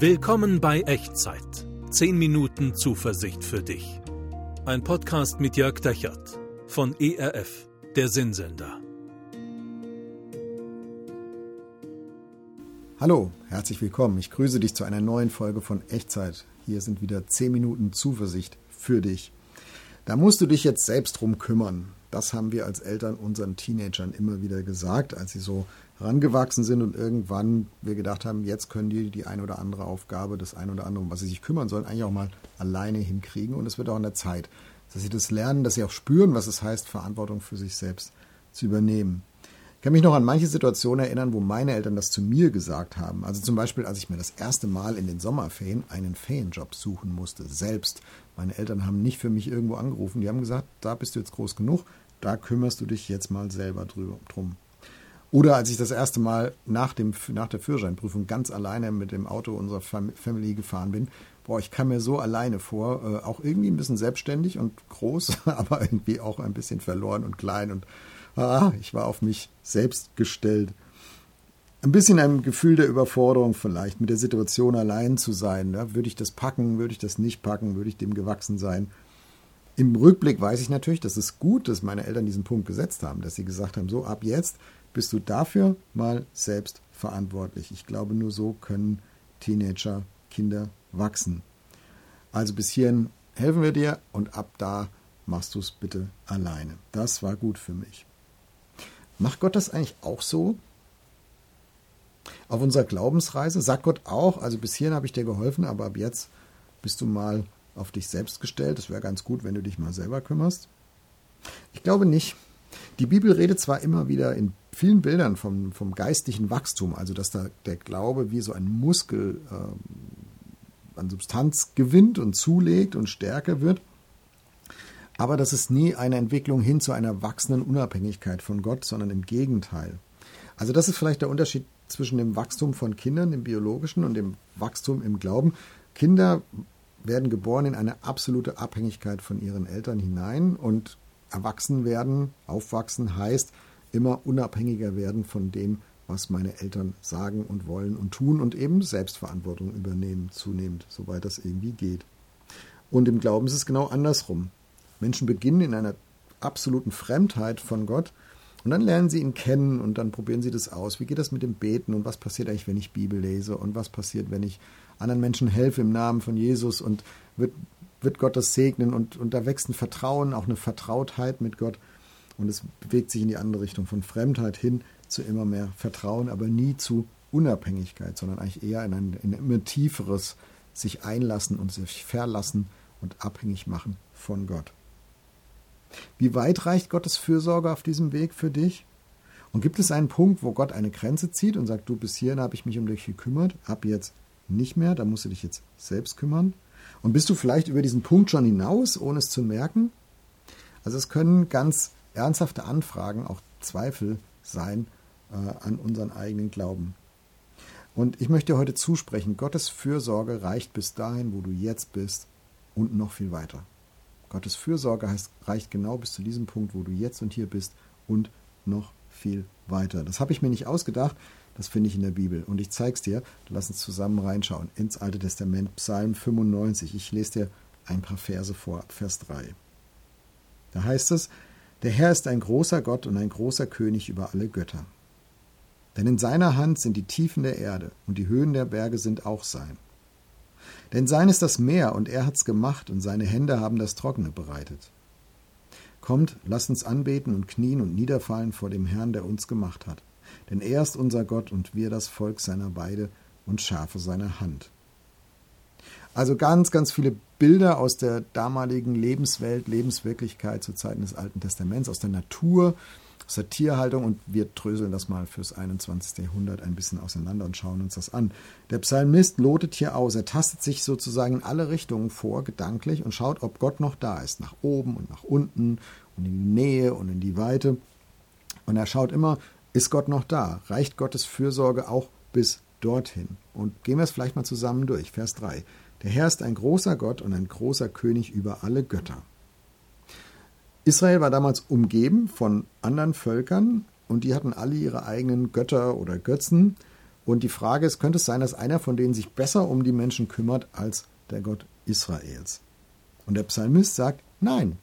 Willkommen bei Echtzeit. 10 Minuten Zuversicht für dich. Ein Podcast mit Jörg Dechert von ERF, der Sinnsender. Hallo, herzlich willkommen. Ich grüße dich zu einer neuen Folge von Echtzeit. Hier sind wieder 10 Minuten Zuversicht für dich. Da musst du dich jetzt selbst drum kümmern. Das haben wir als Eltern unseren Teenagern immer wieder gesagt, als sie so herangewachsen sind und irgendwann wir gedacht haben, jetzt können die die eine oder andere Aufgabe, das eine oder andere, um was sie sich kümmern sollen, eigentlich auch mal alleine hinkriegen. Und es wird auch an der Zeit, dass sie das lernen, dass sie auch spüren, was es heißt, Verantwortung für sich selbst zu übernehmen. Ich kann mich noch an manche Situationen erinnern, wo meine Eltern das zu mir gesagt haben. Also zum Beispiel, als ich mir das erste Mal in den Sommerferien einen Ferienjob suchen musste, selbst. Meine Eltern haben nicht für mich irgendwo angerufen. Die haben gesagt, da bist du jetzt groß genug, da kümmerst du dich jetzt mal selber drum. Oder als ich das erste Mal nach, dem, nach der Führerscheinprüfung ganz alleine mit dem Auto unserer Family gefahren bin, boah, ich kam mir so alleine vor, äh, auch irgendwie ein bisschen selbstständig und groß, aber irgendwie auch ein bisschen verloren und klein und ah, ich war auf mich selbst gestellt. Ein bisschen ein Gefühl der Überforderung vielleicht, mit der Situation allein zu sein. Ne? Würde ich das packen, würde ich das nicht packen, würde ich dem gewachsen sein? Im Rückblick weiß ich natürlich, dass es gut, dass meine Eltern diesen Punkt gesetzt haben, dass sie gesagt haben, so ab jetzt bist du dafür mal selbst verantwortlich. Ich glaube, nur so können Teenager, Kinder wachsen. Also bis hierhin helfen wir dir und ab da machst du es bitte alleine. Das war gut für mich. Macht Gott das eigentlich auch so? Auf unserer Glaubensreise sagt Gott auch, also bis hierhin habe ich dir geholfen, aber ab jetzt bist du mal auf dich selbst gestellt. Es wäre ganz gut, wenn du dich mal selber kümmerst. Ich glaube nicht. Die Bibel redet zwar immer wieder in vielen Bildern vom, vom geistlichen Wachstum, also dass da der Glaube wie so ein Muskel äh, an Substanz gewinnt und zulegt und stärker wird, aber das ist nie eine Entwicklung hin zu einer wachsenden Unabhängigkeit von Gott, sondern im Gegenteil. Also das ist vielleicht der Unterschied zwischen dem Wachstum von Kindern, dem biologischen, und dem Wachstum im Glauben. Kinder werden geboren in eine absolute Abhängigkeit von ihren Eltern hinein und erwachsen werden, aufwachsen heißt immer unabhängiger werden von dem, was meine Eltern sagen und wollen und tun und eben Selbstverantwortung übernehmen, zunehmend, soweit das irgendwie geht. Und im Glauben ist es genau andersrum. Menschen beginnen in einer absoluten Fremdheit von Gott und dann lernen sie ihn kennen und dann probieren sie das aus. Wie geht das mit dem Beten und was passiert eigentlich, wenn ich Bibel lese und was passiert, wenn ich anderen Menschen helfe im Namen von Jesus und wird, wird Gott das segnen und, und da wächst ein Vertrauen, auch eine Vertrautheit mit Gott und es bewegt sich in die andere Richtung von Fremdheit hin zu immer mehr Vertrauen, aber nie zu Unabhängigkeit, sondern eigentlich eher in ein, in ein immer tieferes sich einlassen und sich verlassen und abhängig machen von Gott. Wie weit reicht Gottes Fürsorge auf diesem Weg für dich? Und gibt es einen Punkt, wo Gott eine Grenze zieht und sagt, du bis hierhin habe ich mich um dich gekümmert, ab jetzt nicht mehr, da musst du dich jetzt selbst kümmern? Und bist du vielleicht über diesen Punkt schon hinaus, ohne es zu merken? Also es können ganz ernsthafte Anfragen, auch Zweifel sein äh, an unseren eigenen Glauben. Und ich möchte dir heute zusprechen, Gottes Fürsorge reicht bis dahin, wo du jetzt bist und noch viel weiter. Gottes Fürsorge heißt, reicht genau bis zu diesem Punkt, wo du jetzt und hier bist und noch viel weiter. Das habe ich mir nicht ausgedacht, das finde ich in der Bibel. Und ich zeige es dir, lass uns zusammen reinschauen ins Alte Testament, Psalm 95. Ich lese dir ein paar Verse vor, Vers 3. Da heißt es, der Herr ist ein großer Gott und ein großer König über alle Götter. Denn in seiner Hand sind die Tiefen der Erde und die Höhen der Berge sind auch sein. Denn sein ist das Meer, und er hat's gemacht, und seine Hände haben das Trockene bereitet. Kommt, lasst uns anbeten und knien und niederfallen vor dem Herrn, der uns gemacht hat. Denn er ist unser Gott und wir das Volk seiner Weide und Schafe seiner Hand. Also ganz, ganz viele Bilder aus der damaligen Lebenswelt, Lebenswirklichkeit zu Zeiten des Alten Testaments, aus der Natur, aus der Tierhaltung und wir dröseln das mal fürs 21. Jahrhundert ein bisschen auseinander und schauen uns das an. Der Psalmist lotet hier aus, er tastet sich sozusagen in alle Richtungen vor, gedanklich, und schaut, ob Gott noch da ist, nach oben und nach unten und in die Nähe und in die Weite. Und er schaut immer, ist Gott noch da? Reicht Gottes Fürsorge auch bis dorthin? Und gehen wir es vielleicht mal zusammen durch. Vers 3. Der Herr ist ein großer Gott und ein großer König über alle Götter. Israel war damals umgeben von anderen Völkern und die hatten alle ihre eigenen Götter oder Götzen Und die Frage ist, könnte es sein, dass einer von denen sich besser um die Menschen kümmert als der Gott Israels? Und der Psalmist sagt, nein,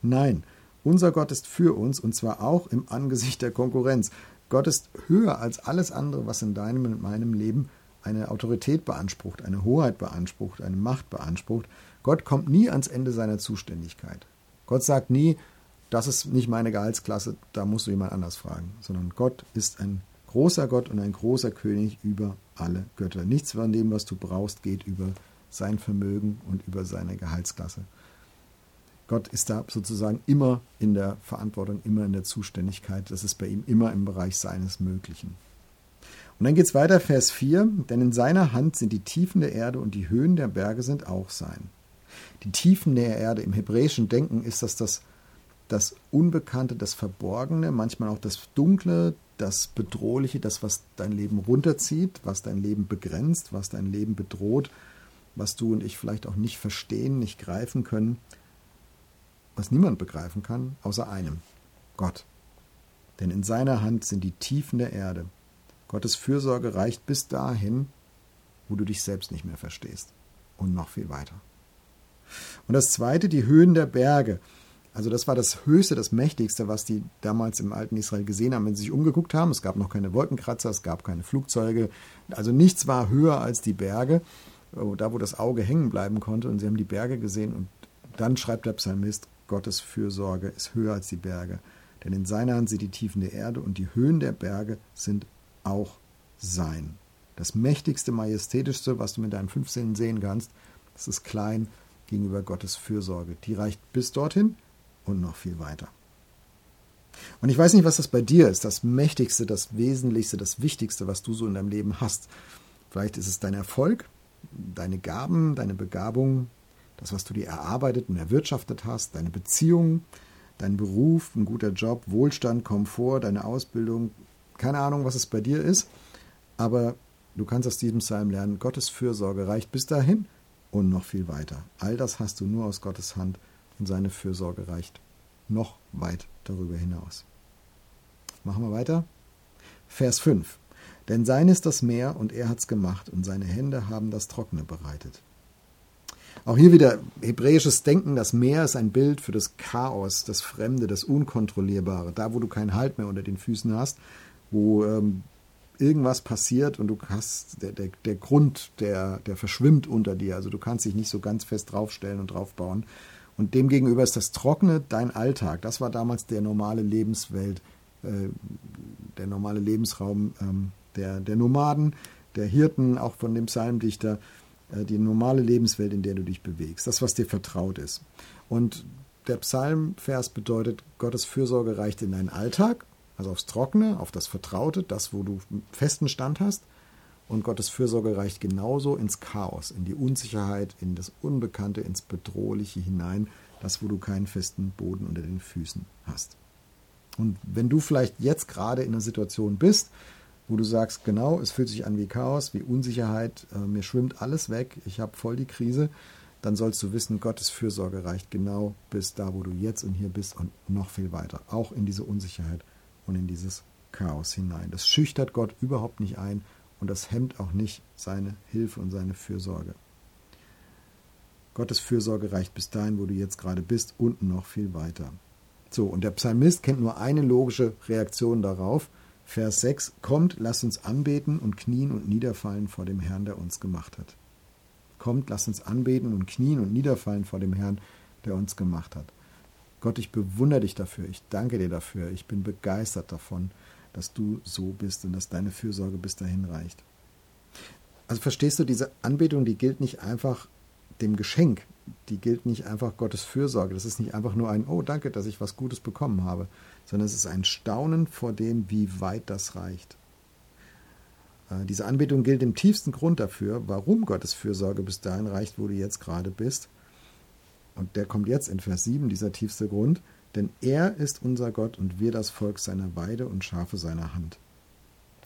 nein, unser Gott ist für uns und zwar auch im Angesicht der Konkurrenz. Gott ist höher als alles andere, was in deinem und meinem Leben eine Autorität beansprucht, eine Hoheit beansprucht, eine Macht beansprucht. Gott kommt nie ans Ende seiner Zuständigkeit. Gott sagt nie, das ist nicht meine Gehaltsklasse, da musst du jemand anders fragen, sondern Gott ist ein großer Gott und ein großer König über alle Götter. Nichts von dem, was du brauchst, geht über sein Vermögen und über seine Gehaltsklasse. Gott ist da sozusagen immer in der Verantwortung, immer in der Zuständigkeit. Das ist bei ihm immer im Bereich seines Möglichen. Und dann geht es weiter, Vers 4, denn in seiner Hand sind die Tiefen der Erde und die Höhen der Berge sind auch sein. Die Tiefen der Erde im hebräischen Denken ist das das, das Unbekannte, das Verborgene, manchmal auch das Dunkle, das Bedrohliche, das, was dein Leben runterzieht, was dein Leben begrenzt, was dein Leben bedroht, was du und ich vielleicht auch nicht verstehen, nicht greifen können, was niemand begreifen kann, außer einem, Gott. Denn in seiner Hand sind die Tiefen der Erde. Gottes Fürsorge reicht bis dahin, wo du dich selbst nicht mehr verstehst. Und noch viel weiter. Und das zweite, die Höhen der Berge. Also das war das Höchste, das Mächtigste, was die damals im alten Israel gesehen haben, wenn sie sich umgeguckt haben. Es gab noch keine Wolkenkratzer, es gab keine Flugzeuge. Also nichts war höher als die Berge, da wo das Auge hängen bleiben konnte. Und sie haben die Berge gesehen. Und dann schreibt der Psalmist, Gottes Fürsorge ist höher als die Berge. Denn in seiner Hand sind die Tiefen der Erde und die Höhen der Berge sind auch sein. Das mächtigste, majestätischste, was du mit deinen fünf Sinnen sehen kannst, das ist klein gegenüber Gottes Fürsorge. Die reicht bis dorthin und noch viel weiter. Und ich weiß nicht, was das bei dir ist, das Mächtigste, das Wesentlichste, das Wichtigste, was du so in deinem Leben hast. Vielleicht ist es dein Erfolg, deine Gaben, deine Begabung, das, was du dir erarbeitet und erwirtschaftet hast, deine Beziehung, dein Beruf, ein guter Job, Wohlstand, Komfort, deine Ausbildung, keine Ahnung, was es bei dir ist, aber du kannst aus diesem Psalm lernen, Gottes Fürsorge reicht bis dahin und noch viel weiter. All das hast du nur aus Gottes Hand und seine Fürsorge reicht noch weit darüber hinaus. Machen wir weiter. Vers 5. Denn sein ist das Meer und er hat's gemacht und seine Hände haben das Trockene bereitet. Auch hier wieder hebräisches Denken. Das Meer ist ein Bild für das Chaos, das Fremde, das Unkontrollierbare. Da, wo du keinen Halt mehr unter den Füßen hast, wo ähm, irgendwas passiert und du hast, der, der, der Grund, der, der verschwimmt unter dir. Also du kannst dich nicht so ganz fest draufstellen und draufbauen. Und demgegenüber ist das Trockene dein Alltag. Das war damals der normale Lebenswelt, äh, der normale Lebensraum ähm, der, der Nomaden, der Hirten, auch von dem Psalmdichter. Äh, die normale Lebenswelt, in der du dich bewegst, das, was dir vertraut ist. Und der Psalmvers bedeutet, Gottes Fürsorge reicht in deinen Alltag, also aufs Trockene, auf das Vertraute, das, wo du festen Stand hast. Und Gottes Fürsorge reicht genauso ins Chaos, in die Unsicherheit, in das Unbekannte, ins Bedrohliche hinein, das, wo du keinen festen Boden unter den Füßen hast. Und wenn du vielleicht jetzt gerade in einer Situation bist, wo du sagst, genau, es fühlt sich an wie Chaos, wie Unsicherheit, äh, mir schwimmt alles weg, ich habe voll die Krise, dann sollst du wissen, Gottes Fürsorge reicht genau bis da, wo du jetzt und hier bist und noch viel weiter, auch in diese Unsicherheit und in dieses Chaos hinein. Das schüchtert Gott überhaupt nicht ein und das hemmt auch nicht seine Hilfe und seine Fürsorge. Gottes Fürsorge reicht bis dahin, wo du jetzt gerade bist und noch viel weiter. So, und der Psalmist kennt nur eine logische Reaktion darauf, Vers 6, kommt, lasst uns anbeten und knien und niederfallen vor dem Herrn, der uns gemacht hat. Kommt, lasst uns anbeten und knien und niederfallen vor dem Herrn, der uns gemacht hat. Gott, ich bewundere dich dafür, ich danke dir dafür, ich bin begeistert davon, dass du so bist und dass deine Fürsorge bis dahin reicht. Also verstehst du, diese Anbetung, die gilt nicht einfach dem Geschenk, die gilt nicht einfach Gottes Fürsorge. Das ist nicht einfach nur ein, oh danke, dass ich was Gutes bekommen habe, sondern es ist ein Staunen vor dem, wie weit das reicht. Äh, diese Anbetung gilt im tiefsten Grund dafür, warum Gottes Fürsorge bis dahin reicht, wo du jetzt gerade bist. Und der kommt jetzt in Vers 7, dieser tiefste Grund. Denn er ist unser Gott und wir das Volk seiner Weide und Schafe seiner Hand.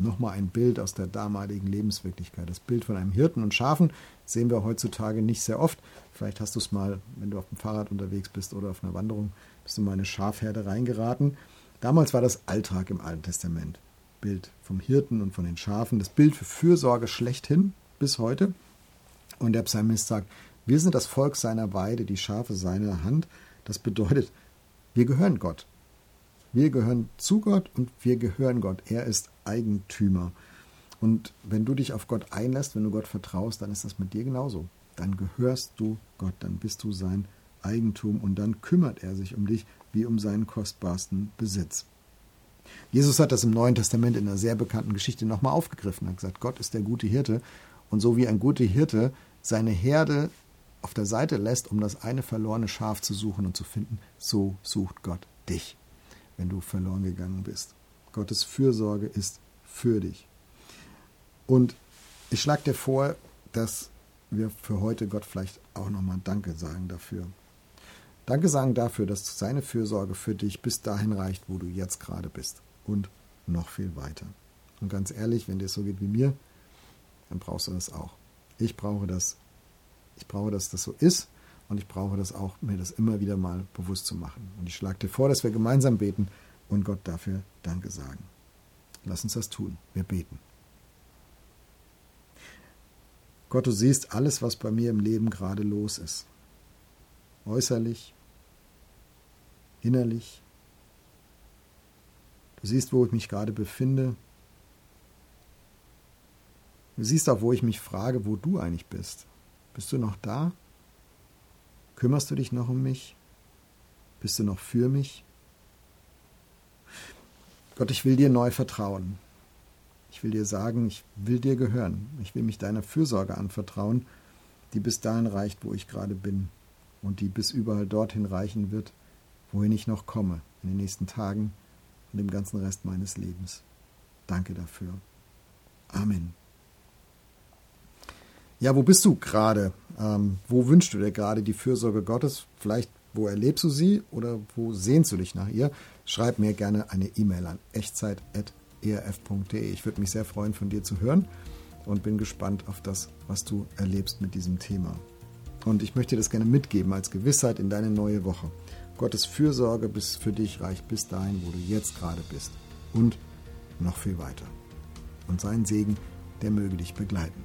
Nochmal ein Bild aus der damaligen Lebenswirklichkeit. Das Bild von einem Hirten und Schafen sehen wir heutzutage nicht sehr oft. Vielleicht hast du es mal, wenn du auf dem Fahrrad unterwegs bist oder auf einer Wanderung, bist du mal in eine Schafherde reingeraten. Damals war das Alltag im Alten Testament. Bild vom Hirten und von den Schafen, das Bild für Fürsorge schlechthin bis heute. Und der Psalmist sagt, wir sind das Volk seiner Weide, die Schafe seiner Hand. Das bedeutet, wir gehören Gott. Wir gehören zu Gott und wir gehören Gott. Er ist Eigentümer. Und wenn du dich auf Gott einlässt, wenn du Gott vertraust, dann ist das mit dir genauso. Dann gehörst du Gott, dann bist du sein Eigentum und dann kümmert er sich um dich wie um seinen kostbarsten Besitz. Jesus hat das im Neuen Testament in einer sehr bekannten Geschichte nochmal aufgegriffen. Er hat gesagt, Gott ist der gute Hirte. Und so wie ein guter Hirte seine Herde auf der Seite lässt, um das eine verlorene Schaf zu suchen und zu finden, so sucht Gott dich, wenn du verloren gegangen bist. Gottes Fürsorge ist für dich. Und ich schlage dir vor, dass wir für heute Gott vielleicht auch nochmal Danke sagen dafür. Danke sagen dafür, dass seine Fürsorge für dich bis dahin reicht, wo du jetzt gerade bist. Und noch viel weiter. Und ganz ehrlich, wenn dir es so geht wie mir, dann brauchst du das auch. Ich brauche das. Ich brauche, dass das so ist. Und ich brauche das auch, mir das immer wieder mal bewusst zu machen. Und ich schlage dir vor, dass wir gemeinsam beten und Gott dafür Danke sagen. Lass uns das tun. Wir beten. Gott, du siehst alles, was bei mir im Leben gerade los ist. Äußerlich, innerlich. Du siehst, wo ich mich gerade befinde. Du siehst auch, wo ich mich frage, wo du eigentlich bist. Bist du noch da? Kümmerst du dich noch um mich? Bist du noch für mich? Gott, ich will dir neu vertrauen. Ich will dir sagen, ich will dir gehören. Ich will mich deiner Fürsorge anvertrauen, die bis dahin reicht, wo ich gerade bin und die bis überall dorthin reichen wird, wohin ich noch komme in den nächsten Tagen und im ganzen Rest meines Lebens. Danke dafür. Amen. Ja, wo bist du gerade? Ähm, wo wünschst du dir gerade die Fürsorge Gottes? Vielleicht, wo erlebst du sie oder wo sehnst du dich nach ihr? Schreib mir gerne eine E-Mail an echtzeit.erf.de. Ich würde mich sehr freuen, von dir zu hören und bin gespannt auf das, was du erlebst mit diesem Thema. Und ich möchte dir das gerne mitgeben als Gewissheit in deine neue Woche. Gottes Fürsorge bis für dich reicht bis dahin, wo du jetzt gerade bist. Und noch viel weiter. Und sein Segen, der möge dich begleiten.